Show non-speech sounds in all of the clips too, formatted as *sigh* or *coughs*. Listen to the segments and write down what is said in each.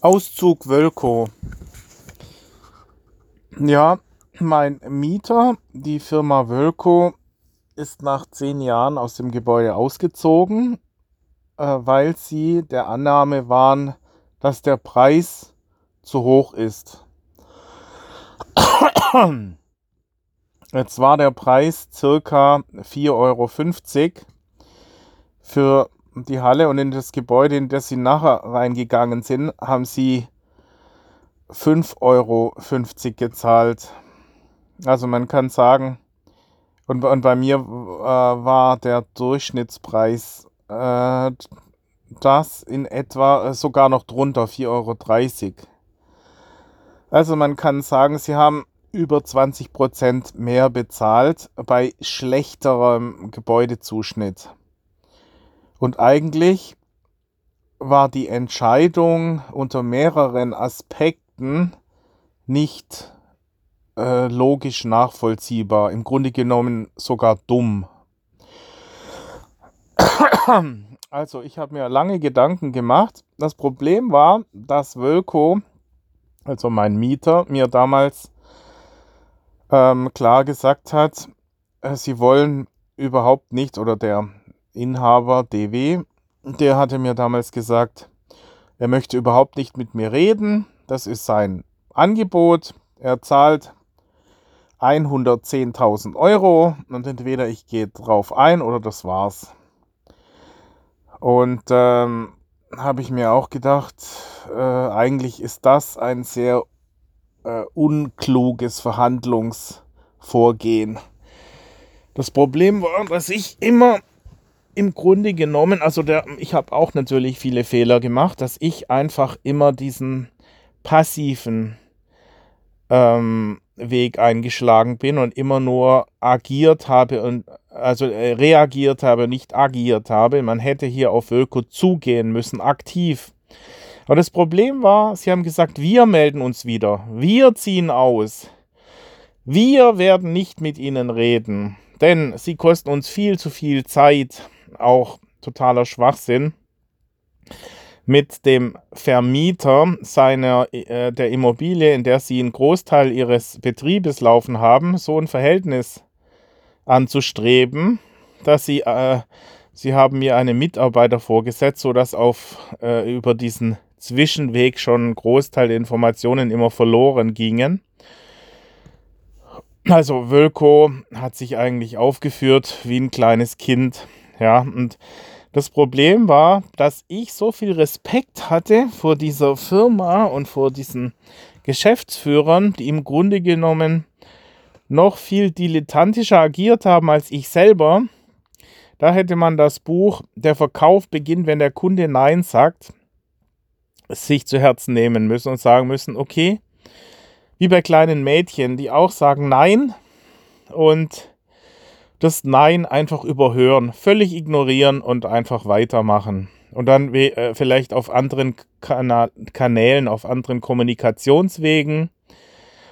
Auszug Wölkow. Ja, mein Mieter, die Firma Wölkow, ist nach zehn Jahren aus dem Gebäude ausgezogen, äh, weil sie der Annahme waren, dass der Preis zu hoch ist. Jetzt war der Preis circa 4,50 Euro für die Halle und in das Gebäude, in das sie nachher reingegangen sind, haben sie 5,50 Euro gezahlt. Also man kann sagen, und, und bei mir äh, war der Durchschnittspreis äh, das in etwa äh, sogar noch drunter, 4,30 Euro. Also man kann sagen, sie haben über 20 Prozent mehr bezahlt bei schlechterem Gebäudezuschnitt. Und eigentlich war die Entscheidung unter mehreren Aspekten nicht äh, logisch nachvollziehbar, im Grunde genommen sogar dumm. *coughs* Also ich habe mir lange Gedanken gemacht. Das Problem war, dass Wölko, also mein Mieter, mir damals ähm, klar gesagt hat, äh, sie wollen überhaupt nicht oder der Inhaber DW, der hatte mir damals gesagt, er möchte überhaupt nicht mit mir reden. Das ist sein Angebot. Er zahlt 110.000 Euro und entweder ich gehe drauf ein oder das war's. Und ähm, habe ich mir auch gedacht, äh, eigentlich ist das ein sehr äh, unkluges Verhandlungsvorgehen. Das Problem war, dass ich immer im Grunde genommen, also der, ich habe auch natürlich viele Fehler gemacht, dass ich einfach immer diesen passiven ähm, Weg eingeschlagen bin und immer nur agiert habe und also äh, reagiert habe, nicht agiert habe. Man hätte hier auf Öko zugehen müssen, aktiv. Aber das Problem war, sie haben gesagt, wir melden uns wieder, wir ziehen aus. Wir werden nicht mit ihnen reden, denn sie kosten uns viel zu viel Zeit auch totaler Schwachsinn, mit dem Vermieter seiner, äh, der Immobilie, in der sie einen Großteil ihres Betriebes laufen haben, so ein Verhältnis anzustreben, dass sie, äh, sie haben mir einen Mitarbeiter vorgesetzt, sodass auf, äh, über diesen Zwischenweg schon ein Großteil der Informationen immer verloren gingen. Also Wölko hat sich eigentlich aufgeführt wie ein kleines Kind ja, und das Problem war, dass ich so viel Respekt hatte vor dieser Firma und vor diesen Geschäftsführern, die im Grunde genommen noch viel dilettantischer agiert haben als ich selber. Da hätte man das Buch Der Verkauf beginnt, wenn der Kunde Nein sagt, sich zu Herzen nehmen müssen und sagen müssen, okay, wie bei kleinen Mädchen, die auch sagen Nein und das Nein einfach überhören, völlig ignorieren und einfach weitermachen. Und dann äh, vielleicht auf anderen Kana Kanälen, auf anderen Kommunikationswegen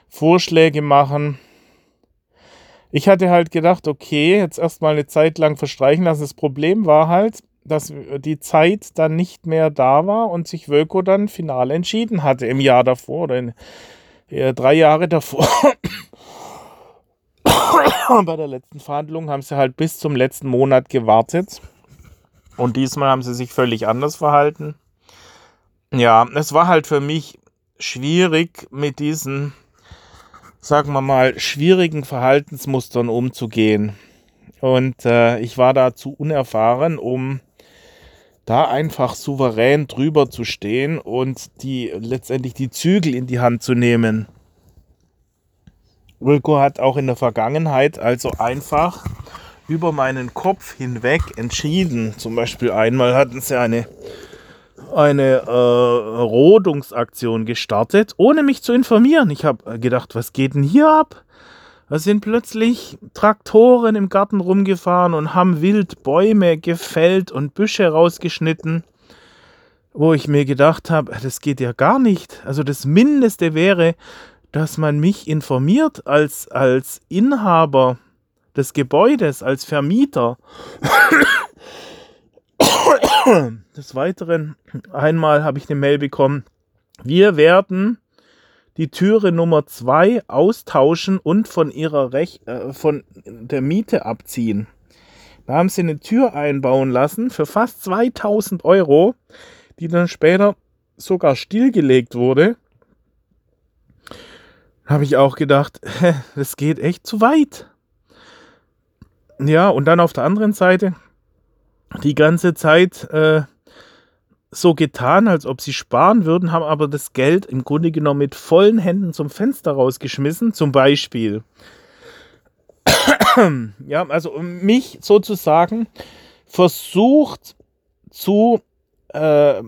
Vorschläge machen. Ich hatte halt gedacht, okay, jetzt erstmal eine Zeit lang verstreichen lassen. Das Problem war halt, dass die Zeit dann nicht mehr da war und sich Wölko dann final entschieden hatte im Jahr davor oder in, äh, drei Jahre davor. Bei der letzten Verhandlung haben sie halt bis zum letzten Monat gewartet. Und diesmal haben sie sich völlig anders verhalten. Ja, es war halt für mich schwierig, mit diesen, sagen wir mal, schwierigen Verhaltensmustern umzugehen. Und äh, ich war da zu unerfahren, um da einfach souverän drüber zu stehen und die letztendlich die Zügel in die Hand zu nehmen. Wilco hat auch in der Vergangenheit also einfach über meinen Kopf hinweg entschieden. Zum Beispiel einmal hatten sie eine, eine äh, Rodungsaktion gestartet, ohne mich zu informieren. Ich habe gedacht, was geht denn hier ab? Da sind plötzlich Traktoren im Garten rumgefahren und haben wild Bäume gefällt und Büsche rausgeschnitten, wo ich mir gedacht habe, das geht ja gar nicht. Also das Mindeste wäre, dass man mich informiert als, als Inhaber des Gebäudes, als Vermieter. Des Weiteren, einmal habe ich eine Mail bekommen, Wir werden die Türe Nummer 2 austauschen und von ihrer Rech äh, von der Miete abziehen. Da haben sie eine Tür einbauen lassen für fast 2000 Euro, die dann später sogar stillgelegt wurde. Habe ich auch gedacht, das geht echt zu weit. Ja, und dann auf der anderen Seite die ganze Zeit äh, so getan, als ob sie sparen würden, haben aber das Geld im Grunde genommen mit vollen Händen zum Fenster rausgeschmissen. Zum Beispiel, *clears throat* ja, also mich sozusagen versucht zu, äh,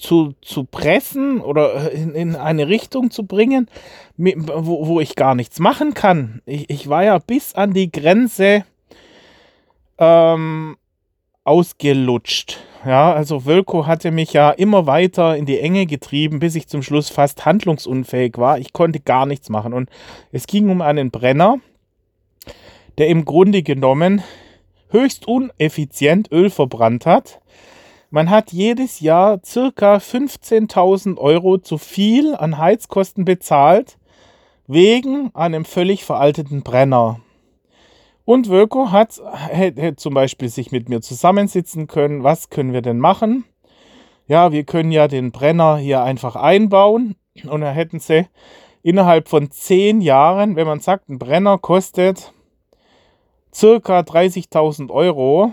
zu, zu pressen oder in, in eine Richtung zu bringen, wo, wo ich gar nichts machen kann. Ich, ich war ja bis an die Grenze ähm, ausgelutscht. Ja, also Wölko hatte mich ja immer weiter in die Enge getrieben, bis ich zum Schluss fast handlungsunfähig war. Ich konnte gar nichts machen. Und es ging um einen Brenner, der im Grunde genommen höchst uneffizient Öl verbrannt hat. Man hat jedes Jahr circa 15.000 Euro zu viel an Heizkosten bezahlt, wegen einem völlig veralteten Brenner. Und Wölko hat, hätte zum Beispiel sich mit mir zusammensitzen können. Was können wir denn machen? Ja, wir können ja den Brenner hier einfach einbauen. Und da hätten sie innerhalb von zehn Jahren, wenn man sagt, ein Brenner kostet circa 30.000 Euro,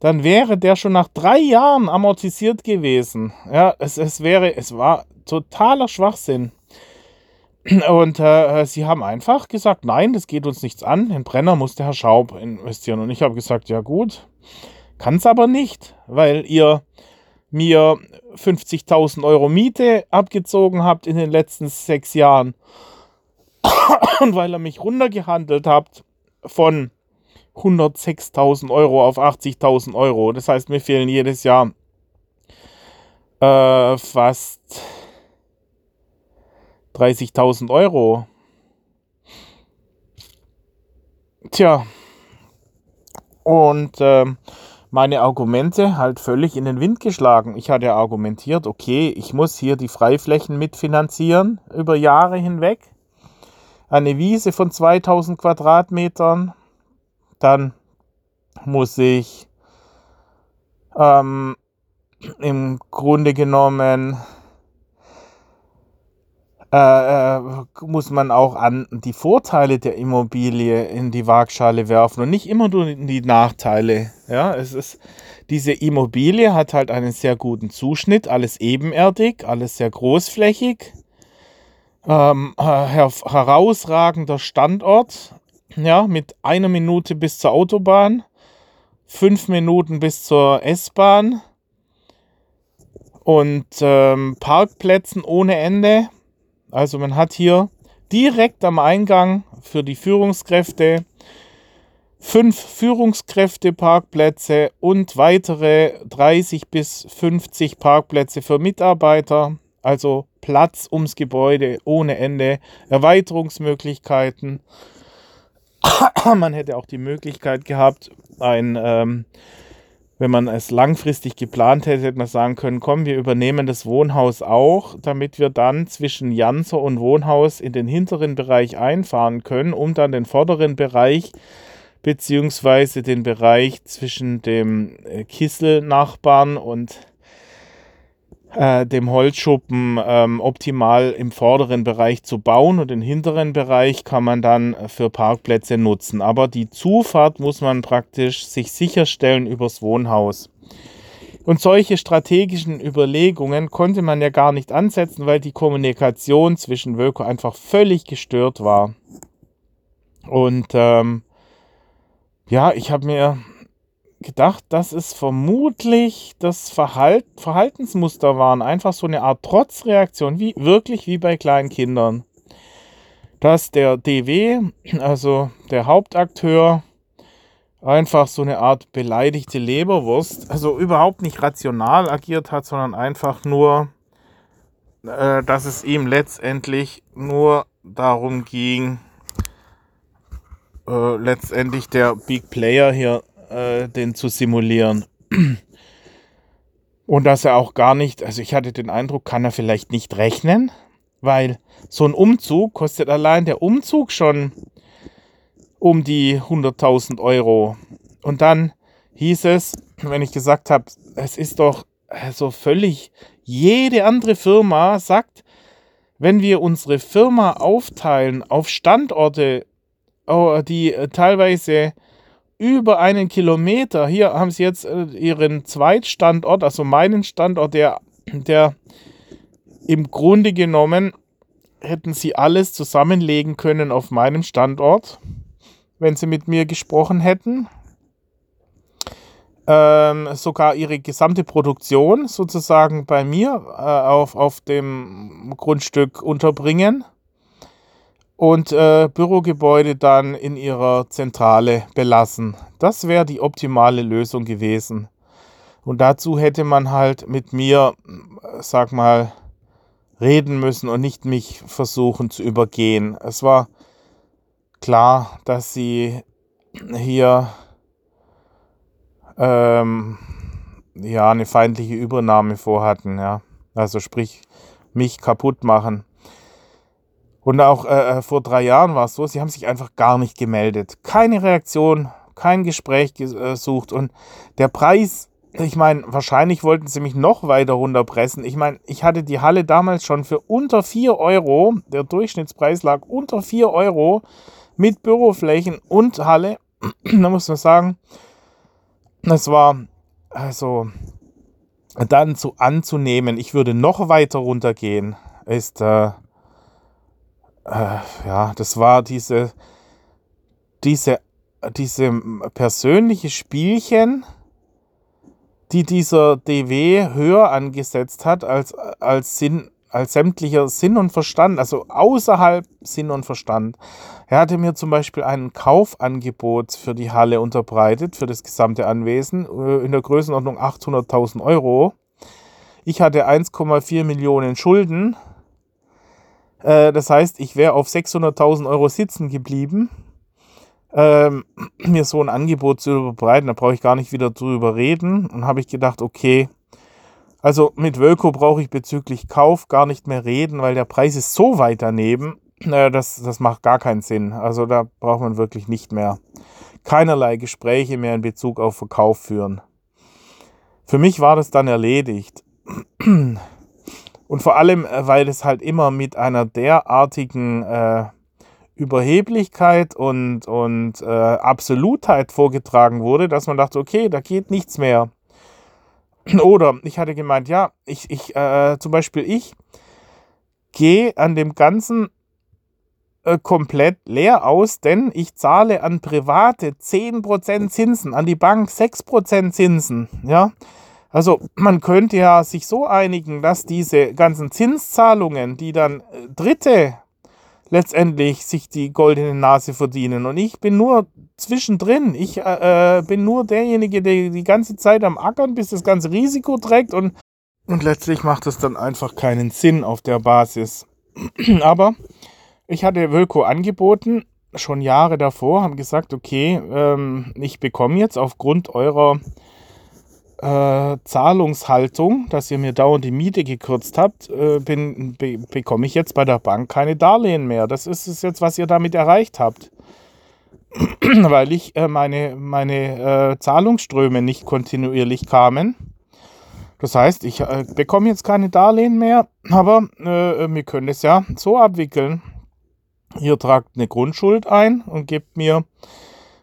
dann wäre der schon nach drei Jahren amortisiert gewesen. Ja, es, es wäre, es war totaler Schwachsinn. *clears throat* Und äh, sie haben einfach gesagt, nein, das geht uns nichts an. Den Brenner muss der Herr Schaub investieren. Und ich habe gesagt, ja gut, kann es aber nicht, weil ihr mir 50.000 Euro Miete abgezogen habt in den letzten sechs Jahren. *clears throat* Und weil ihr mich runtergehandelt habt von 106.000 Euro auf 80.000 Euro. Das heißt, mir fehlen jedes Jahr äh, fast 30.000 Euro. Tja. Und äh, meine Argumente halt völlig in den Wind geschlagen. Ich hatte argumentiert, okay, ich muss hier die Freiflächen mitfinanzieren über Jahre hinweg. Eine Wiese von 2000 Quadratmetern. Dann muss ich ähm, im Grunde genommen äh, äh, muss man auch an die Vorteile der Immobilie in die Waagschale werfen und nicht immer nur die Nachteile. Ja, es ist, diese Immobilie hat halt einen sehr guten Zuschnitt, alles ebenerdig, alles sehr großflächig, ähm, her herausragender Standort, ja, mit einer Minute bis zur Autobahn, fünf Minuten bis zur S-Bahn und ähm, Parkplätzen ohne Ende also man hat hier direkt am Eingang für die Führungskräfte fünf Führungskräfte-Parkplätze und weitere 30 bis 50 Parkplätze für Mitarbeiter. Also Platz ums Gebäude ohne Ende, Erweiterungsmöglichkeiten. *coughs* Man hätte auch die Möglichkeit gehabt, ein ähm, wenn man es langfristig geplant hätte, hätte man sagen können, komm, wir übernehmen das Wohnhaus auch, damit wir dann zwischen Janzer und Wohnhaus in den hinteren Bereich einfahren können, um dann den vorderen Bereich beziehungsweise den Bereich zwischen dem äh, Kissel-Nachbarn und äh, dem Holzschuppen ähm, optimal im vorderen Bereich zu bauen und den hinteren Bereich kann man dann für Parkplätze nutzen. Aber die Zufahrt muss man praktisch sich sicherstellen übers Wohnhaus. Und solche strategischen Überlegungen konnte man ja gar nicht ansetzen, weil die Kommunikation zwischen Wölko einfach völlig gestört war. Und ähm, ja, ich habe mir gedacht, dass es vermutlich das Verhalt Verhaltensmuster waren. Einfach so eine Art Trotzreaktion, wie wirklich wie bei kleinen Kindern. Dass der DW, also der Hauptakteur, einfach so eine Art beleidigte Leberwurst, also überhaupt nicht rational agiert hat, sondern einfach nur, äh, dass es ihm letztendlich nur darum ging, äh, letztendlich der Big Player hier äh, den zu simulieren. Und dass er auch gar nicht, also ich hatte den Eindruck, kann er vielleicht nicht rechnen, weil so ein Umzug kostet allein der Umzug schon um die 100.000 Euro. Und dann hieß es, wenn ich gesagt habe, es ist doch so völlig, jede andere Firma sagt, wenn wir unsere Firma aufteilen auf Standorte, oh, die teilweise über einen Kilometer, hier haben sie jetzt äh, ihren Zweitstandort, also meinen Standort, der, der im Grunde genommen hätten sie alles zusammenlegen können auf meinem Standort, wenn sie mit mir gesprochen hätten. Ähm, sogar ihre gesamte Produktion sozusagen bei mir äh, auf, auf dem Grundstück unterbringen und äh, Bürogebäude dann in ihrer Zentrale belassen. Das wäre die optimale Lösung gewesen. Und dazu hätte man halt mit mir, sag mal, reden müssen und nicht mich versuchen zu übergehen. Es war klar, dass sie hier ähm, ja, eine feindliche Übernahme vorhatten, ja. Also sprich, mich kaputt machen. Und auch äh, äh vor drei Jahren war es so, sie haben sich einfach gar nicht gemeldet. Keine Reaktion, kein Gespräch gesucht. Und der Preis, ich meine, wahrscheinlich wollten sie mich noch weiter runterpressen. Ich meine, ich hatte die Halle damals schon für unter 4 Euro, der Durchschnittspreis lag unter 4 Euro mit Büroflächen und Halle. *clears throat* da muss man sagen, es war also dann so anzunehmen, ich würde noch weiter runtergehen, ist äh, äh, ja, das war diese diese diese persönliche Spielchen, die dieser DW höher angesetzt hat als als Sinn als sämtlicher Sinn und Verstand, also außerhalb Sinn und Verstand. Er hatte mir zum Beispiel ein Kaufangebot für die Halle unterbreitet, für das gesamte Anwesen, äh, in der Größenordnung 800.000 Euro. Ich hatte 1,4 Millionen Schulden. Äh, das heißt, ich wäre auf 600.000 Euro sitzen geblieben. Ähm, *clears throat* mir so ein Angebot zu überbreiten, da brauche ich gar nicht wieder drüber reden. Und habe ich gedacht, okay, also mit Wölko brauche ich bezüglich Kauf gar nicht mehr reden, weil der Preis ist so weit daneben, *clears throat* äh, das, das macht gar keinen Sinn. Also da braucht man wirklich nicht mehr keinerlei Gespräche mehr in Bezug auf Verkauf führen. Für mich war das dann erledigt. *clears throat* Und vor allem, äh, weil es halt immer mit einer derartigen äh, Überheblichkeit und, und äh, Absolutheit vorgetragen wurde, dass man dachte, okay, da geht nichts mehr. *clears throat* Oder ich hatte gemeint, ja, ich, ich, äh, zum Beispiel ich gehe an dem Ganzen äh, komplett leer aus, denn ich zahle an Private 10% Zinsen, an die Bank 6% Zinsen, ja. Also man könnte ja sich so einigen, dass diese ganzen Zinszahlungen, die dann äh, Dritte letztendlich sich die goldene Nase verdienen. Und ich bin nur zwischendrin. Ich äh, äh, bin nur derjenige, der die ganze Zeit am Ackern, bis das ganze Risiko trägt. Und, und letztlich macht es dann einfach keinen Sinn auf der Basis. *clears throat* Aber ich hatte Wölko angeboten, schon Jahre davor, haben gesagt, okay, ähm, ich bekomme jetzt aufgrund eurer äh, Zahlungshaltung, dass ihr mir dauernd die Miete gekürzt habt, äh, bin, be, bekomme ich jetzt bei der Bank keine Darlehen mehr. Das ist es jetzt, was ihr damit erreicht habt. *clears throat* Weil ich äh, meine, meine äh, Zahlungsströme nicht kontinuierlich kamen. Das heißt, ich äh, bekomme jetzt keine Darlehen mehr, aber äh, wir können es ja so abwickeln. Ihr tragt eine Grundschuld ein und gebt mir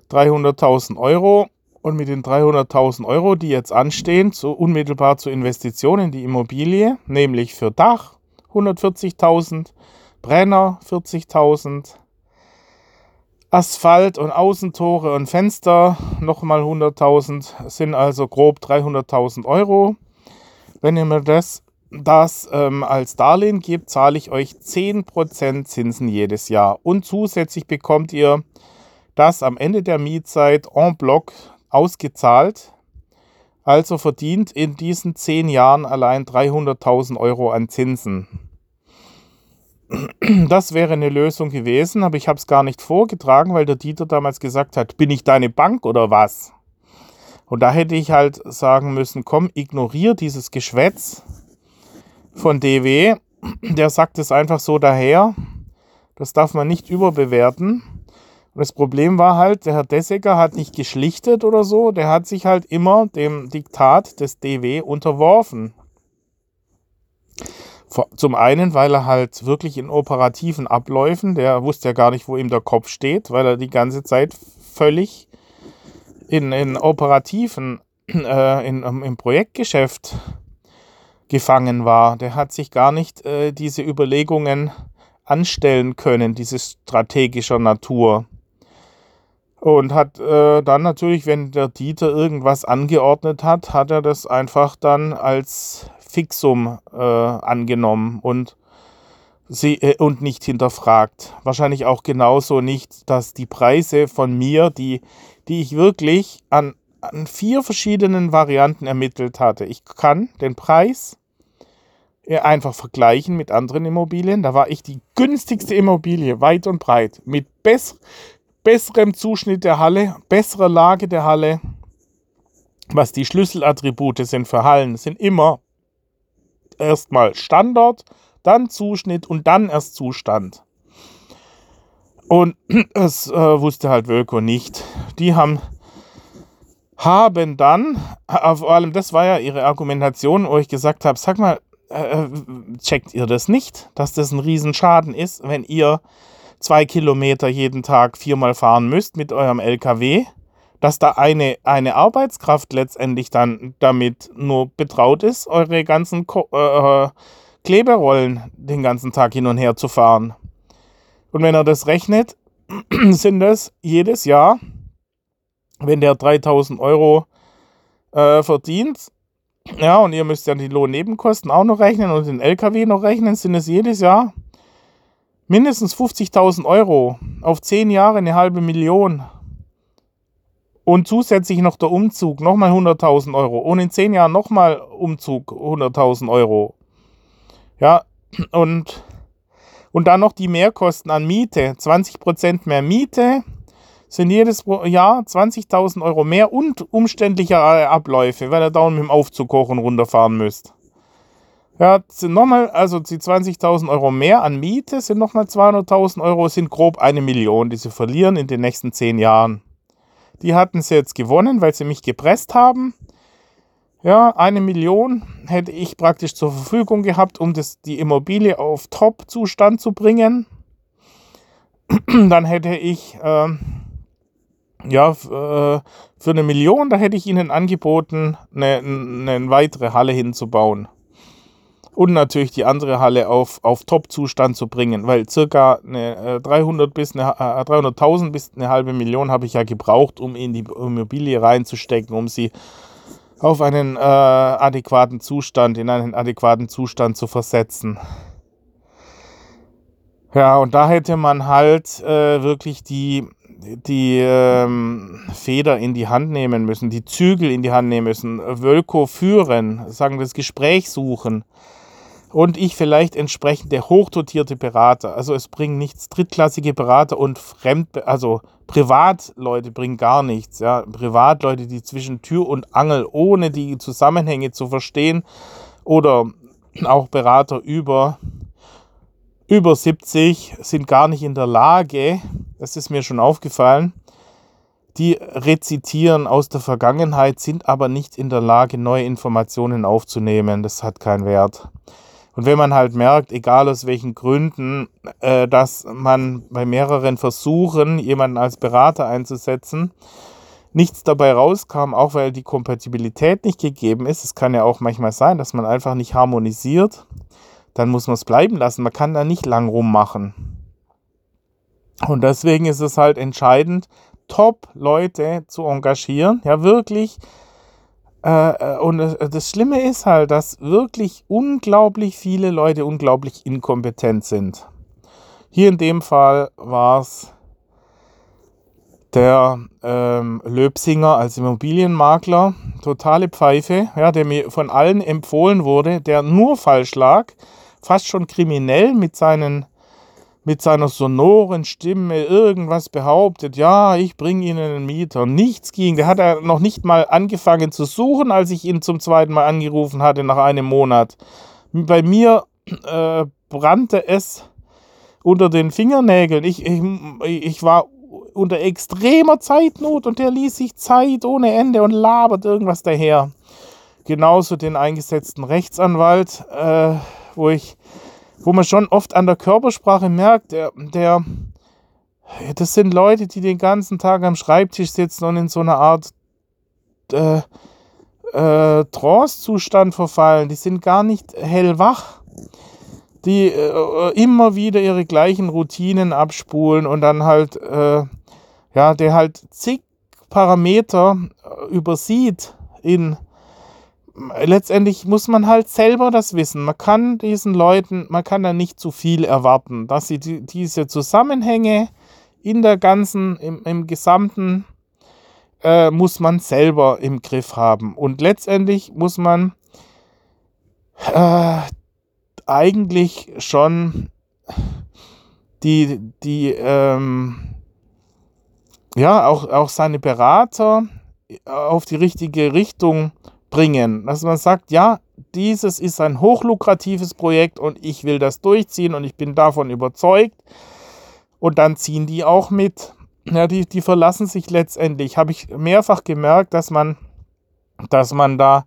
300.000 Euro und mit den 300.000 Euro, die jetzt anstehen, zu, unmittelbar zur Investition in die Immobilie, nämlich für Dach 140.000, Brenner 40.000, Asphalt und Außentore und Fenster nochmal 100.000, sind also grob 300.000 Euro. Wenn ihr mir das, das ähm, als Darlehen gebt, zahle ich euch 10% Zinsen jedes Jahr. Und zusätzlich bekommt ihr das am Ende der Mietzeit en bloc ausgezahlt. Also verdient in diesen zehn Jahren allein 300.000 Euro an Zinsen. Das wäre eine Lösung gewesen, aber ich habe es gar nicht vorgetragen, weil der Dieter damals gesagt hat, bin ich deine Bank oder was? Und da hätte ich halt sagen müssen, komm, ignoriere dieses Geschwätz von DW. Der sagt es einfach so daher. Das darf man nicht überbewerten. Und das Problem war halt, der Herr Dessecker hat nicht geschlichtet oder so, der hat sich halt immer dem Diktat des DW unterworfen. Zum einen, weil er halt wirklich in operativen Abläufen, der wusste ja gar nicht, wo ihm der Kopf steht, weil er die ganze Zeit völlig in, in operativen, *clears throat* äh, in, im Projektgeschäft gefangen war. Der hat sich gar nicht äh, diese Überlegungen anstellen können, diese strategischer Natur. Und hat äh, dann natürlich, wenn der Dieter irgendwas angeordnet hat, hat er das einfach dann als Fixum äh, angenommen und, sie, äh, und nicht hinterfragt. Wahrscheinlich auch genauso nicht, dass die Preise von mir, die die ich wirklich an, an vier verschiedenen Varianten ermittelt hatte. Ich kann den Preis einfach vergleichen mit anderen Immobilien. Da war ich die günstigste Immobilie, weit und breit, mit bess besserem Zuschnitt der Halle, besserer Lage der Halle. Was die Schlüsselattribute sind für Hallen, sind immer erstmal Standort, dann Zuschnitt und dann erst Zustand. Und *clears throat* das äh, wusste halt Wölko nicht. Die haben, haben dann, äh, vor allem das war ja ihre Argumentation, wo ich gesagt habe, sag mal, äh, äh, checkt ihr das nicht, dass das ein Riesenschaden ist, wenn ihr zwei Kilometer jeden Tag viermal fahren müsst mit eurem LKW, dass da eine, eine Arbeitskraft letztendlich dann damit nur betraut ist, eure ganzen Ko äh, Kleberollen den ganzen Tag hin und her zu fahren. Und wenn er das rechnet, *clears throat* sind das jedes Jahr, wenn der 3000 Euro äh, verdient, ja, und ihr müsst ja die Lohnnebenkosten auch noch rechnen und den LKW noch rechnen, sind es jedes Jahr mindestens 50.000 Euro. Auf 10 Jahre eine halbe Million. Und zusätzlich noch der Umzug, nochmal 100.000 Euro. Und in 10 Jahren nochmal Umzug, 100.000 Euro. Ja, und und dann noch die Mehrkosten an Miete. 20% mehr Miete sind jedes Jahr 20.000 Euro mehr und umständlichere Abläufe, weil ihr dauernd mit dem Aufzug hoch und runter fahren müsst. Ja, sind nochmal, also die 20.000 Euro mehr an Miete sind nochmal 200.000 Euro, sind grob eine Million, die sie verlieren in den nächsten zehn Jahren. Die hatten sie jetzt gewonnen, weil sie mich gepresst haben. Ja, eine Million hätte ich praktisch zur Verfügung gehabt, um das, die Immobilie auf Top-Zustand zu bringen. *clears throat* Dann hätte ich, äh, ja, für eine Million, da hätte ich ihnen angeboten, eine, eine weitere Halle hinzubauen. Und natürlich die andere Halle auf, auf Top-Zustand zu bringen, weil circa eine, äh, 300 bis eine, äh, 300.000 bis eine halbe Million habe ich ja gebraucht, um in die Immobilie reinzustecken, um sie auf einen äh, adäquaten Zustand, in einen adäquaten Zustand zu versetzen. Ja, und da hätte man halt äh, wirklich die, die ähm, Feder in die Hand nehmen müssen, die Zügel in die Hand nehmen müssen, Wölko führen, sagen das Gespräch suchen und ich vielleicht entsprechende hochdotierte Berater. Also es bringen nichts drittklassige Berater und Fremd, also Privatleute bringen gar nichts. Ja, Privatleute, die zwischen Tür und Angel, ohne die Zusammenhänge zu verstehen, oder auch Berater über über 70 sind gar nicht in der Lage, das ist mir schon aufgefallen, die rezitieren aus der Vergangenheit, sind aber nicht in der Lage, neue Informationen aufzunehmen. Das hat keinen Wert. Und wenn man halt merkt, egal aus welchen Gründen, äh, dass man bei mehreren Versuchen, jemanden als Berater einzusetzen, nichts dabei rauskam, auch weil die Kompatibilität nicht gegeben ist. Es kann ja auch manchmal sein, dass man einfach nicht harmonisiert. Dann muss man es bleiben lassen. Man kann da nicht lang rummachen. Und deswegen ist es halt entscheidend, Top-Leute zu engagieren. Ja, wirklich und das Schlimme ist halt, dass wirklich unglaublich viele Leute unglaublich inkompetent sind. Hier in dem Fall war es der ähm, Löbsinger als Immobilienmakler, totale Pfeife, ja, der mir von allen empfohlen wurde, der nur falsch lag, fast schon kriminell mit seinen mit seiner sonoren Stimme irgendwas behauptet, ja, ich bringe Ihnen einen Mieter. Nichts ging. Der hat er noch nicht mal angefangen zu suchen, als ich ihn zum zweiten Mal angerufen hatte nach einem Monat. Bei mir äh, brannte es unter den Fingernägeln. Ich, ich, ich war unter extremer Zeitnot und der ließ sich Zeit ohne Ende und labert irgendwas daher. Genauso den eingesetzten Rechtsanwalt, äh, wo ich wo man schon oft an der Körpersprache merkt, der, der, das sind Leute, die den ganzen Tag am Schreibtisch sitzen und in so einer Art äh, äh, Trance-Zustand verfallen. Die sind gar nicht hellwach. Die äh, immer wieder ihre gleichen Routinen abspulen und dann halt, äh, ja, der halt zig Parameter äh, übersieht in letztendlich muss man halt selber das wissen. Man kann diesen Leuten, man kann da nicht zu viel erwarten, dass sie die, diese Zusammenhänge in der ganzen, im, im gesamten, äh, muss man selber im Griff haben. Und letztendlich muss man äh, eigentlich schon die, die, ähm, ja, auch, auch seine Berater auf die richtige Richtung bringen, dass man sagt, ja, dieses ist ein hochlukratives Projekt und ich will das durchziehen und ich bin davon überzeugt. Und dann ziehen die auch mit. Ja, die, die verlassen sich letztendlich. Habe ich mehrfach gemerkt, dass man, dass man da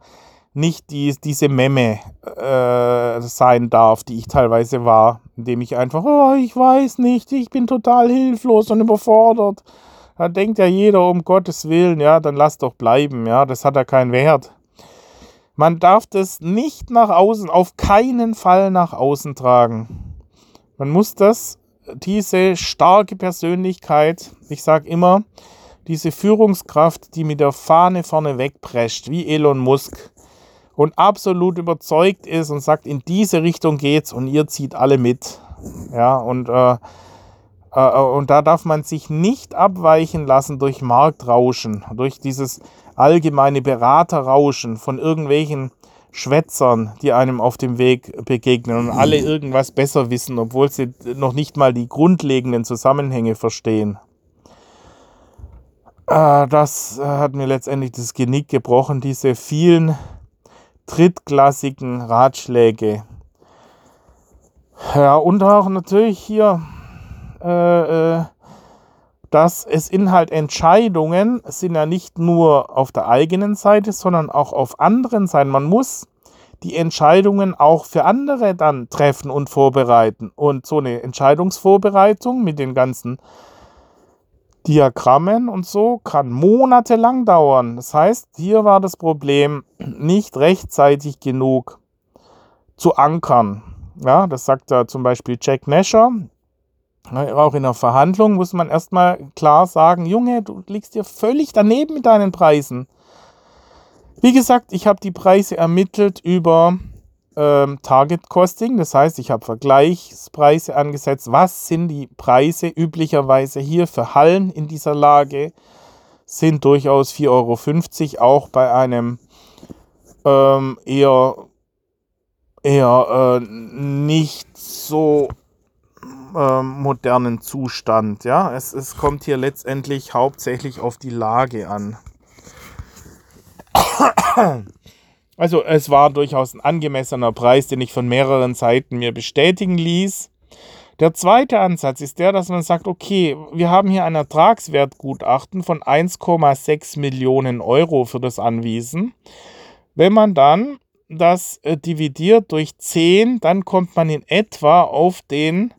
nicht die, diese Memme äh, sein darf, die ich teilweise war, indem ich einfach, oh, ich weiß nicht, ich bin total hilflos und überfordert. Da denkt ja jeder, um Gottes Willen, ja, dann lass doch bleiben, ja, das hat ja keinen Wert. Man darf das nicht nach außen, auf keinen Fall nach außen tragen. Man muss das, diese starke Persönlichkeit, ich sage immer, diese Führungskraft, die mit der Fahne vorne wegprescht, wie Elon Musk, und absolut überzeugt ist und sagt, in diese Richtung geht's und ihr zieht alle mit. Ja, und, äh, äh, und da darf man sich nicht abweichen lassen durch Marktrauschen, durch dieses allgemeine Beraterrauschen von irgendwelchen Schwätzern, die einem auf dem Weg begegnen und alle irgendwas besser wissen, obwohl sie noch nicht mal die grundlegenden Zusammenhänge verstehen. Äh, das hat mir letztendlich das Genick gebrochen, diese vielen drittklassigen Ratschläge. Ja, und auch natürlich hier äh, äh, dass es Inhalt Entscheidungen sind ja nicht nur auf der eigenen Seite, sondern auch auf anderen Seiten. Man muss die Entscheidungen auch für andere dann treffen und vorbereiten. Und so eine Entscheidungsvorbereitung mit den ganzen Diagrammen und so kann monatelang dauern. Das heißt, hier war das Problem nicht rechtzeitig genug zu ankern. Ja, das sagt da zum Beispiel Jack Nasher, auch in der Verhandlung muss man erstmal klar sagen, Junge, du liegst dir völlig daneben mit deinen Preisen. Wie gesagt, ich habe die Preise ermittelt über ähm, Target Costing, das heißt, ich habe Vergleichspreise angesetzt. Was sind die Preise üblicherweise hier für Hallen in dieser Lage? Sind durchaus 4,50 Euro, auch bei einem ähm, eher, eher äh, nicht so ähm, modernen Zustand. Ja? Es, es kommt hier letztendlich hauptsächlich auf die Lage an. Also es war durchaus ein angemessener Preis, den ich von mehreren Seiten mir bestätigen ließ. Der zweite Ansatz ist der, dass man sagt, okay, wir haben hier ein Ertragswertgutachten von 1,6 Millionen Euro für das Anwiesen. Wenn man dann das äh, dividiert durch 10, dann kommt man in etwa auf den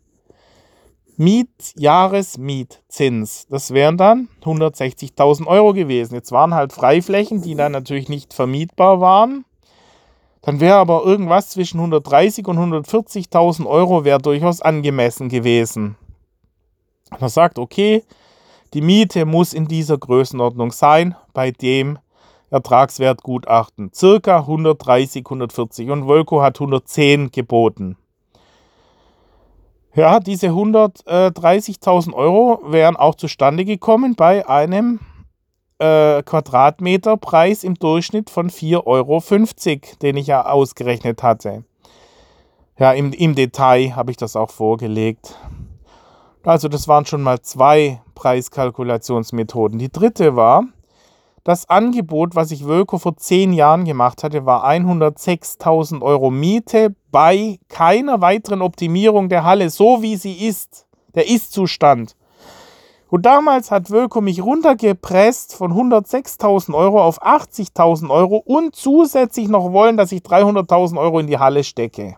Mietjahresmietzins. Das wären dann 160.000 Euro gewesen. Jetzt waren halt Freiflächen, die dann natürlich nicht vermietbar waren. Dann wäre aber irgendwas zwischen 130 und 140.000 Euro wäre durchaus angemessen gewesen. Man sagt, okay, die Miete muss in dieser Größenordnung sein, bei dem Ertragswertgutachten. Circa 130, 140 und Volko hat 110 geboten. Ja, diese 130.000 Euro wären auch zustande gekommen bei einem äh, Quadratmeterpreis im Durchschnitt von 4,50 Euro, den ich ja ausgerechnet hatte. Ja, im, im Detail habe ich das auch vorgelegt. Also das waren schon mal zwei Preiskalkulationsmethoden. Die dritte war, das Angebot, was ich Wölko vor zehn Jahren gemacht hatte, war 106.000 Euro Miete bei keiner weiteren Optimierung der Halle, so wie sie ist. Der Ist-Zustand. Und damals hat Wölko mich runtergepresst von 106.000 Euro auf 80.000 Euro und zusätzlich noch wollen, dass ich 300.000 Euro in die Halle stecke.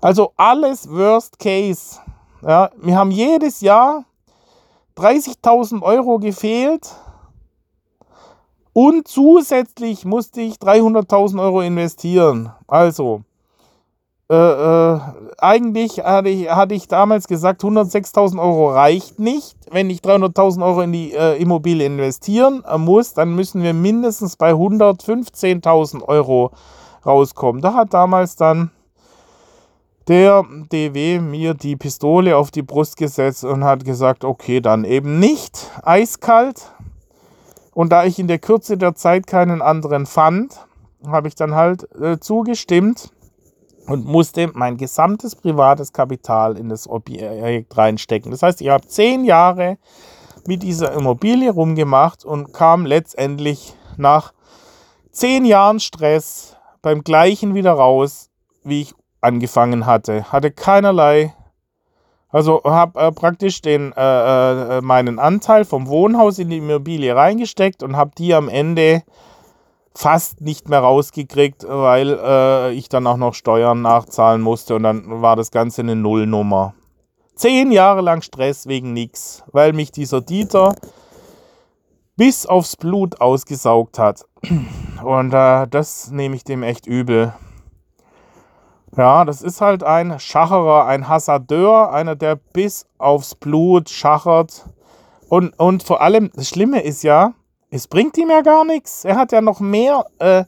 Also alles Worst Case. Ja, wir haben jedes Jahr 30.000 Euro gefehlt und zusätzlich musste ich 300.000 Euro investieren. Also, äh, äh, eigentlich hatte ich, hatte ich damals gesagt, 106.000 Euro reicht nicht. Wenn ich 300.000 Euro in die äh, Immobilie investieren äh, muss, dann müssen wir mindestens bei 115.000 Euro rauskommen. Da hat damals dann der DW mir die Pistole auf die Brust gesetzt und hat gesagt, okay, dann eben nicht eiskalt. Und da ich in der Kürze der Zeit keinen anderen fand, habe ich dann halt äh, zugestimmt und musste mein gesamtes privates Kapital in das Objekt reinstecken. Das heißt, ich habe zehn Jahre mit dieser Immobilie rumgemacht und kam letztendlich nach zehn Jahren Stress beim gleichen wieder raus, wie ich angefangen hatte. Hatte keinerlei also habe äh, praktisch den, äh, äh, meinen Anteil vom Wohnhaus in die Immobilie reingesteckt und habe die am Ende fast nicht mehr rausgekriegt, weil äh, ich dann auch noch Steuern nachzahlen musste und dann war das Ganze eine Nullnummer. Zehn Jahre lang Stress wegen nichts, weil mich dieser Dieter bis aufs Blut ausgesaugt hat. Und äh, das nehme ich dem echt übel. Ja, das ist halt ein Schacherer, ein Hasardeur, einer, der bis aufs Blut schachert. Und, und vor allem, das Schlimme ist ja, es bringt ihm ja gar nichts. Er hat ja noch mehr, äh,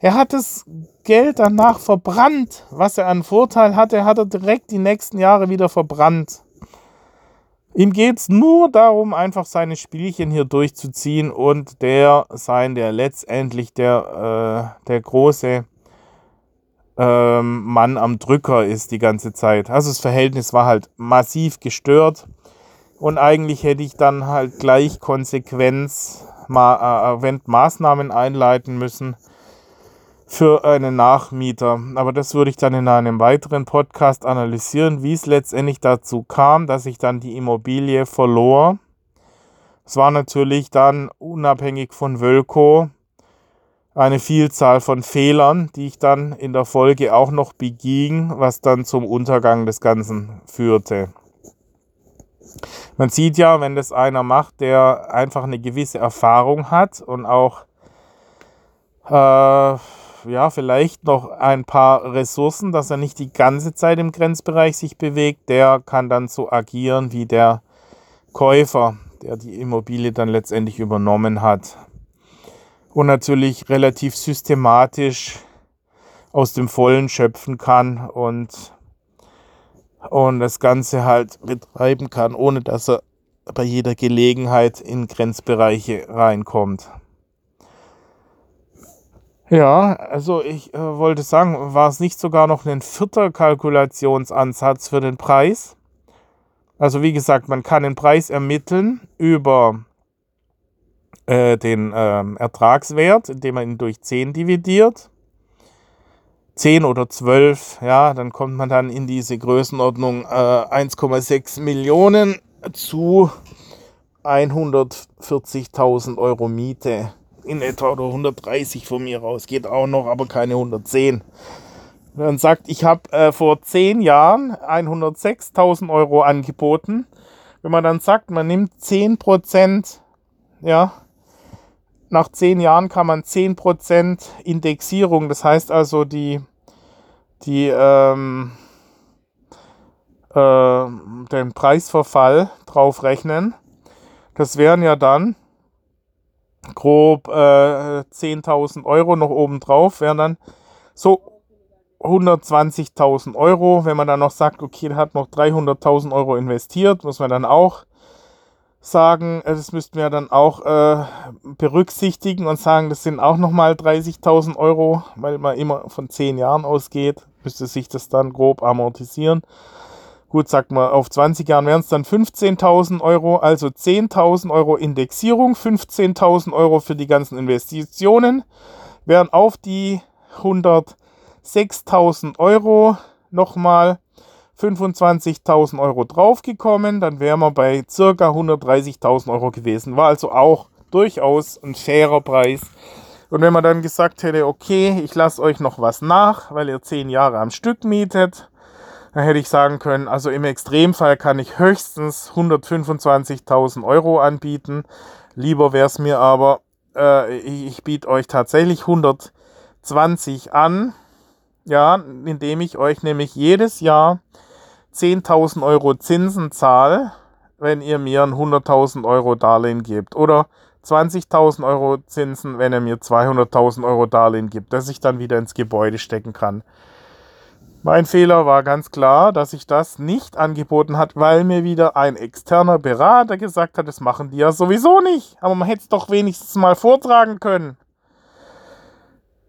er hat das Geld danach verbrannt. Was er an Vorteil hatte, hat er direkt die nächsten Jahre wieder verbrannt. Ihm geht es nur darum, einfach seine Spielchen hier durchzuziehen und der sein, der letztendlich der, äh, der große ähm, Mann am Drücker ist die ganze Zeit. Also das Verhältnis war halt massiv gestört und eigentlich hätte ich dann halt gleich Konsequenz ma äh, Maßnahmen einleiten müssen für einen Nachmieter. Aber das würde ich dann in einem weiteren Podcast analysieren, wie es letztendlich dazu kam, dass ich dann die Immobilie verlor. Es war natürlich dann unabhängig von Wölko eine Vielzahl von Fehlern, die ich dann in der Folge auch noch beging, was dann zum Untergang des Ganzen führte. Man sieht ja, wenn das einer macht, der einfach eine gewisse Erfahrung hat und auch äh, ja, vielleicht noch ein paar Ressourcen, dass er nicht die ganze Zeit im Grenzbereich sich bewegt, der kann dann so agieren wie der Käufer, der die Immobilie dann letztendlich übernommen hat und natürlich relativ systematisch aus dem Vollen schöpfen kann und, und das Ganze halt betreiben kann, ohne dass er bei jeder Gelegenheit in Grenzbereiche reinkommt. Ja, also ich äh, wollte sagen, war es nicht sogar noch ein vierter Kalkulationsansatz für den Preis? Also wie gesagt, man kann den Preis ermitteln über äh, den äh, Ertragswert, indem man ihn durch 10 dividiert. 10 oder 12, ja, dann kommt man dann in diese Größenordnung äh, 1,6 Millionen zu 140.000 Euro Miete in etwa oder 130 von mir raus, geht auch noch, aber keine 110. Wenn man sagt, ich habe äh, vor 10 Jahren 106.000 Euro angeboten, wenn man dann sagt, man nimmt 10 Prozent, ja, nach zehn Jahren kann man 10% Indexierung, das heißt also die, die ähm, äh, den Preisverfall draufrechnen. Das wären ja dann grob äh, 10.000 Euro noch oben drauf, wären dann so 120.000 Euro. Wenn man dann noch sagt, okay, hat noch 300.000 Euro investiert, muss man dann auch sagen, äh, das müssten wir dann auch äh, berücksichtigen und sagen, das sind auch nochmal 30.000 Euro, weil man immer von 10 Jahren ausgeht, müsste sich das dann grob amortisieren. Gut, sagt man, auf 20 Jahren wären es dann 15.000 Euro, also 10.000 Euro Indexierung, 15.000 Euro für die ganzen Investitionen, wären auf die 106.000 Euro nochmal 25.000 Euro draufgekommen, dann wären wir bei circa 130.000 Euro gewesen. War also auch durchaus ein fairer Preis. Und wenn man dann gesagt hätte, okay, ich lasse euch noch was nach, weil ihr 10 Jahre am Stück mietet, dann hätte ich sagen können, also im Extremfall kann ich höchstens 125.000 Euro anbieten. Lieber wäre es mir aber, äh, ich biete euch tatsächlich 120 an, ja, indem ich euch nämlich jedes Jahr 10.000 Euro Zinsen zahle, wenn ihr mir ein 100.000 Euro Darlehen gebt. Oder 20.000 Euro Zinsen, wenn er mir 200.000 Euro Darlehen gibt, dass ich dann wieder ins Gebäude stecken kann. Mein Fehler war ganz klar, dass ich das nicht angeboten hat, weil mir wieder ein externer Berater gesagt hat, das machen die ja sowieso nicht. Aber man hätte es doch wenigstens mal vortragen können.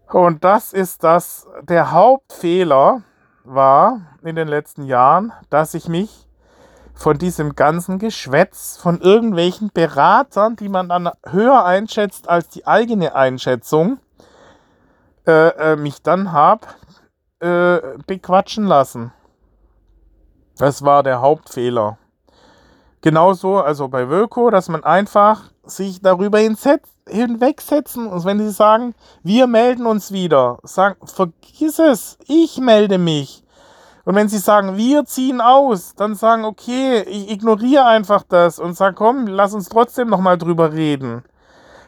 Und das ist das, der Hauptfehler war in den letzten Jahren, dass ich mich von diesem ganzen Geschwätz von irgendwelchen Beratern, die man dann höher einschätzt als die eigene Einschätzung, äh, äh, mich dann habe äh, bequatschen lassen. Das war der Hauptfehler. Genauso, also bei Wölko, dass man einfach sich darüber hinwegsetzen und wenn sie sagen, wir melden uns wieder, sagen, vergiss es, ich melde mich. Und wenn sie sagen, wir ziehen aus, dann sagen, okay, ich ignoriere einfach das und sage, komm, lass uns trotzdem nochmal drüber reden.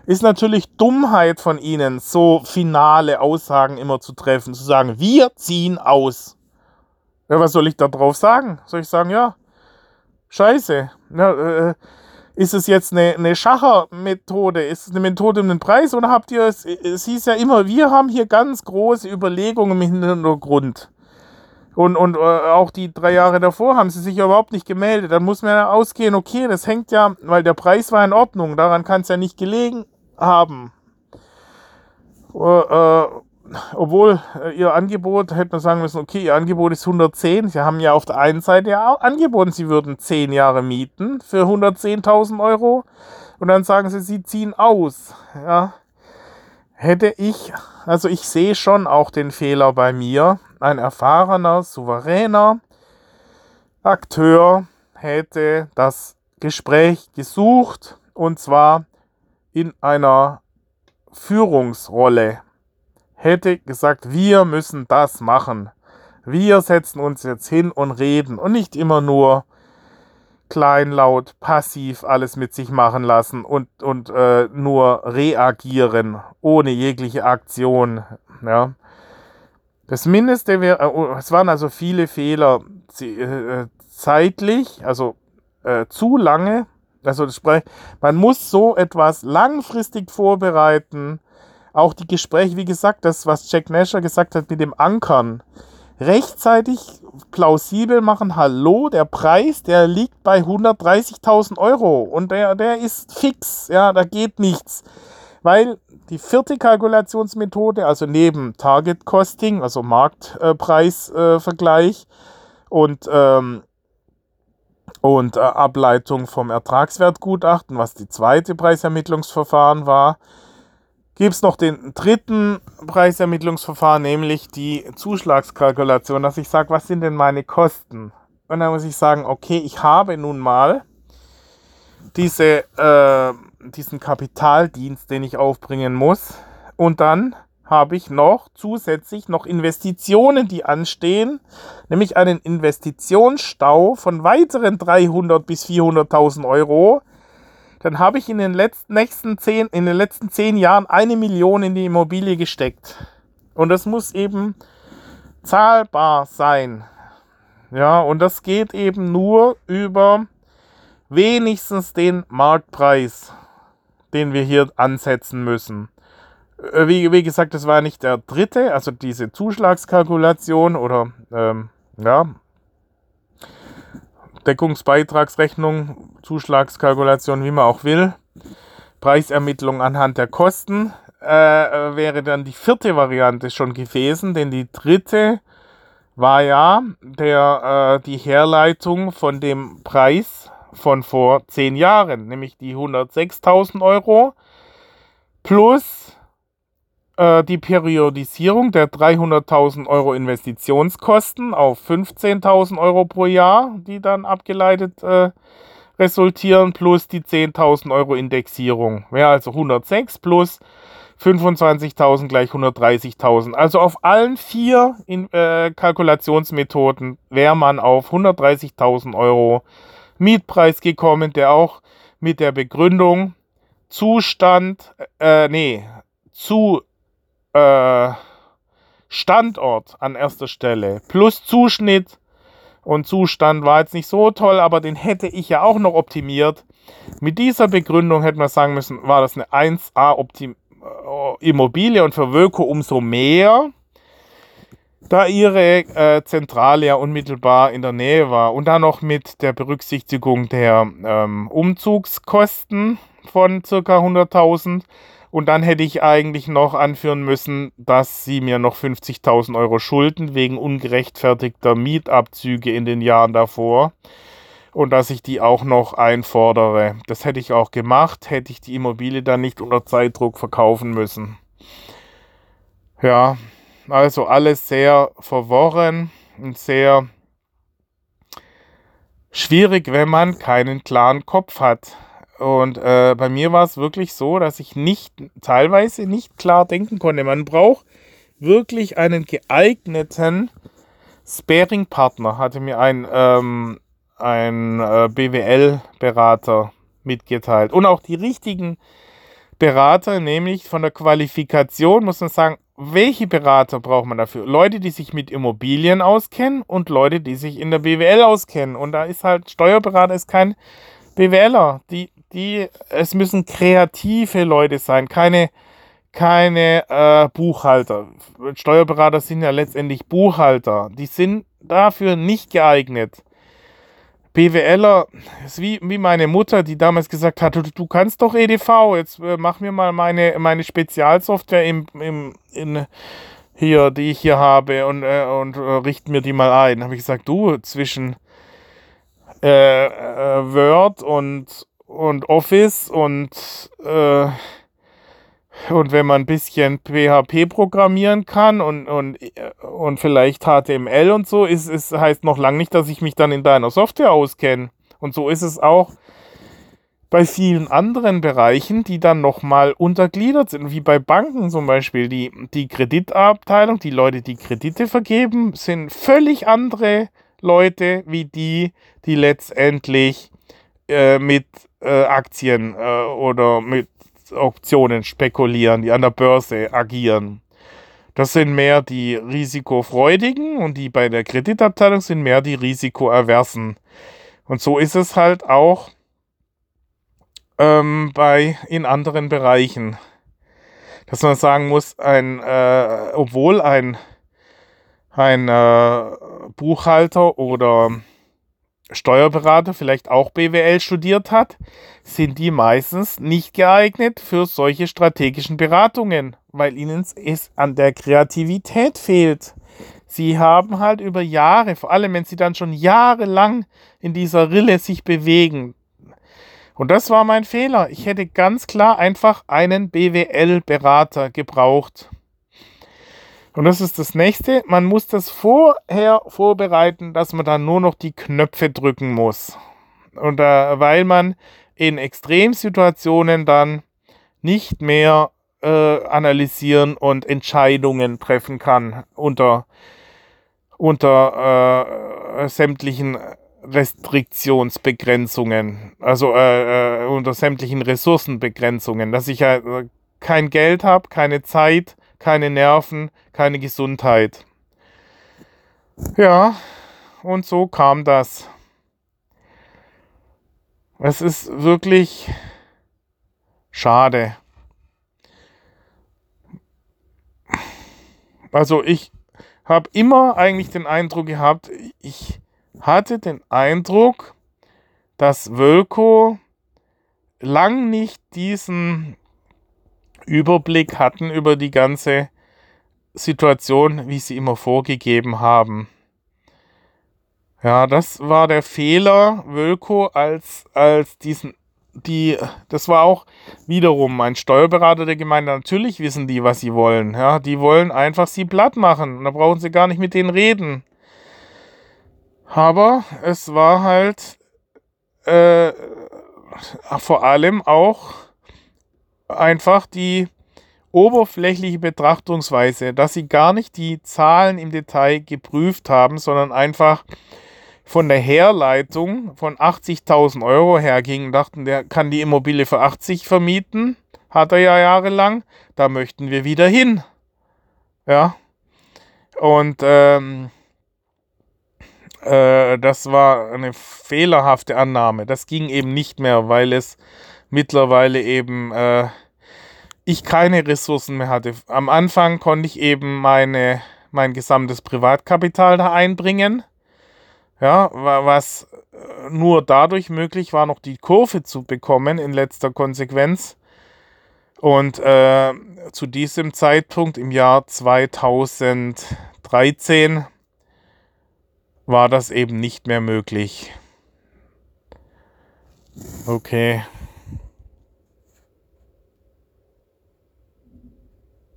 Ist natürlich Dummheit von ihnen, so finale Aussagen immer zu treffen, zu sagen, wir ziehen aus. Ja, was soll ich da drauf sagen? Soll ich sagen, ja, scheiße. Ja, äh, ist es jetzt eine, eine Schacher-Methode? Ist es eine Methode um den Preis? Oder habt ihr es, es hieß ja immer, wir haben hier ganz große Überlegungen im Hintergrund. Und, und äh, auch die drei Jahre davor haben sie sich ja überhaupt nicht gemeldet. Dann muss man ja ausgehen, okay, das hängt ja, weil der Preis war in Ordnung, daran kann es ja nicht gelegen haben. Äh, äh, obwohl äh, ihr Angebot, hätte man sagen müssen, okay, ihr Angebot ist 110. Sie haben ja auf der einen Seite ja auch angeboten, sie würden 10 Jahre mieten für 110.000 Euro. Und dann sagen sie, sie ziehen aus. Ja. Hätte ich, also ich sehe schon auch den Fehler bei mir, ein erfahrener, souveräner Akteur hätte das Gespräch gesucht und zwar in einer Führungsrolle. Hätte gesagt, wir müssen das machen. Wir setzen uns jetzt hin und reden und nicht immer nur kleinlaut, passiv alles mit sich machen lassen und, und äh, nur reagieren, ohne jegliche Aktion. Ja. Das Mindeste wäre, äh, oh, es waren also viele Fehler äh, zeitlich, also äh, zu lange. Also man muss so etwas langfristig vorbereiten. Auch die Gespräche, wie gesagt, das, was Jack Nasher gesagt hat mit dem Ankern, rechtzeitig plausibel machen. Hallo, der Preis, der liegt bei 130.000 Euro und der, der ist fix. Ja, da geht nichts. Weil die vierte Kalkulationsmethode, also neben Target Costing, also Marktpreisvergleich äh, und, ähm, und äh, Ableitung vom Ertragswertgutachten, was die zweite Preisermittlungsverfahren war, gibt es noch den dritten Preisermittlungsverfahren, nämlich die Zuschlagskalkulation, dass ich sage, was sind denn meine Kosten? Und dann muss ich sagen, okay, ich habe nun mal diese äh, diesen Kapitaldienst, den ich aufbringen muss. Und dann habe ich noch zusätzlich noch Investitionen, die anstehen, nämlich einen Investitionsstau von weiteren 300 bis 400.000 Euro. Dann habe ich in den letzten, nächsten zehn, in den letzten zehn Jahren eine Million in die Immobilie gesteckt. Und das muss eben zahlbar sein. Ja, und das geht eben nur über wenigstens den Marktpreis den wir hier ansetzen müssen. Äh, wie, wie gesagt, das war nicht der dritte, also diese Zuschlagskalkulation oder ähm, ja, Deckungsbeitragsrechnung, Zuschlagskalkulation, wie man auch will. Preisermittlung anhand der Kosten äh, wäre dann die vierte Variante schon gewesen, denn die dritte war ja der, äh, die Herleitung von dem Preis von vor zehn Jahren, nämlich die 106.000 Euro plus äh, die Periodisierung der 300.000 Euro Investitionskosten auf 15.000 Euro pro Jahr, die dann abgeleitet äh, resultieren, plus die 10.000 Euro Indexierung. Wäre also 106 plus 25.000 gleich 130.000. Also auf allen vier in, äh, Kalkulationsmethoden wäre man auf 130.000 Euro Mietpreis gekommen, der auch mit der Begründung Zustand, äh, nee, zu äh, Standort an erster Stelle plus Zuschnitt und Zustand war jetzt nicht so toll, aber den hätte ich ja auch noch optimiert. Mit dieser Begründung hätte man sagen müssen, war das eine 1A Optim äh, Immobilie und für Wöko umso mehr, da ihre äh, Zentrale ja unmittelbar in der Nähe war und dann noch mit der Berücksichtigung der ähm, Umzugskosten von ca. 100.000 und dann hätte ich eigentlich noch anführen müssen, dass sie mir noch 50.000 Euro schulden wegen ungerechtfertigter Mietabzüge in den Jahren davor. Und dass ich die auch noch einfordere. Das hätte ich auch gemacht, hätte ich die Immobilie dann nicht unter Zeitdruck verkaufen müssen. Ja, also alles sehr verworren und sehr schwierig, wenn man keinen klaren Kopf hat. Und äh, bei mir war es wirklich so, dass ich nicht, teilweise nicht klar denken konnte. Man braucht wirklich einen geeigneten Sparing-Partner, hatte mir ein, ähm, ein äh, BWL-Berater mitgeteilt. Und auch die richtigen Berater, nämlich von der Qualifikation, muss man sagen, welche Berater braucht man dafür? Leute, die sich mit Immobilien auskennen und Leute, die sich in der BWL auskennen. Und da ist halt, Steuerberater ist kein BWLer. Die, die, es müssen kreative Leute sein, keine, keine äh, Buchhalter. Steuerberater sind ja letztendlich Buchhalter. Die sind dafür nicht geeignet. BWLer, ist wie, wie meine Mutter, die damals gesagt hat, du, du kannst doch EDV, jetzt äh, mach mir mal meine, meine Spezialsoftware im, im, in, hier, die ich hier habe und, äh, und äh, richten mir die mal ein. habe ich gesagt, du, zwischen äh, äh, Word und und Office und, äh, und wenn man ein bisschen PHP programmieren kann und, und, und vielleicht HTML und so, ist, ist, heißt noch lange nicht, dass ich mich dann in deiner Software auskenne. Und so ist es auch bei vielen anderen Bereichen, die dann nochmal untergliedert sind, wie bei Banken zum Beispiel. Die, die Kreditabteilung, die Leute, die Kredite vergeben, sind völlig andere Leute wie die, die letztendlich äh, mit äh, Aktien äh, oder mit Optionen spekulieren, die an der Börse agieren. Das sind mehr die Risikofreudigen und die bei der Kreditabteilung sind mehr die Risikoaversen. Und so ist es halt auch ähm, bei in anderen Bereichen. Dass man sagen muss, ein, äh, obwohl ein, ein äh, Buchhalter oder Steuerberater vielleicht auch BWL studiert hat, sind die meistens nicht geeignet für solche strategischen Beratungen, weil ihnen es an der Kreativität fehlt. Sie haben halt über Jahre, vor allem wenn sie dann schon jahrelang in dieser Rille sich bewegen. Und das war mein Fehler. Ich hätte ganz klar einfach einen BWL-Berater gebraucht. Und das ist das nächste. Man muss das vorher vorbereiten, dass man dann nur noch die Knöpfe drücken muss. Und äh, weil man in Extremsituationen dann nicht mehr äh, analysieren und Entscheidungen treffen kann unter, unter äh, sämtlichen Restriktionsbegrenzungen, also äh, äh, unter sämtlichen Ressourcenbegrenzungen, dass ich ja kein Geld habe, keine Zeit, keine Nerven, keine Gesundheit. Ja, und so kam das. Es ist wirklich schade. Also ich habe immer eigentlich den Eindruck gehabt, ich hatte den Eindruck, dass Wölko lang nicht diesen Überblick hatten über die ganze Situation, wie sie immer vorgegeben haben. Ja, das war der Fehler, Wölko, als, als diesen, die, das war auch wiederum mein Steuerberater der Gemeinde. Natürlich wissen die, was sie wollen. Ja, die wollen einfach sie platt machen. Da brauchen sie gar nicht mit denen reden. Aber es war halt äh, vor allem auch einfach die oberflächliche Betrachtungsweise, dass sie gar nicht die Zahlen im Detail geprüft haben, sondern einfach von der Herleitung von 80.000 Euro hergingen, dachten, der kann die Immobilie für 80 vermieten, hat er ja jahrelang, da möchten wir wieder hin. Ja. Und ähm, äh, das war eine fehlerhafte Annahme. Das ging eben nicht mehr, weil es mittlerweile eben äh, ich keine Ressourcen mehr hatte. Am Anfang konnte ich eben meine, mein gesamtes Privatkapital da einbringen. Ja, was äh, nur dadurch möglich war, noch die Kurve zu bekommen in letzter Konsequenz. Und äh, zu diesem Zeitpunkt im Jahr 2013 war das eben nicht mehr möglich. Okay.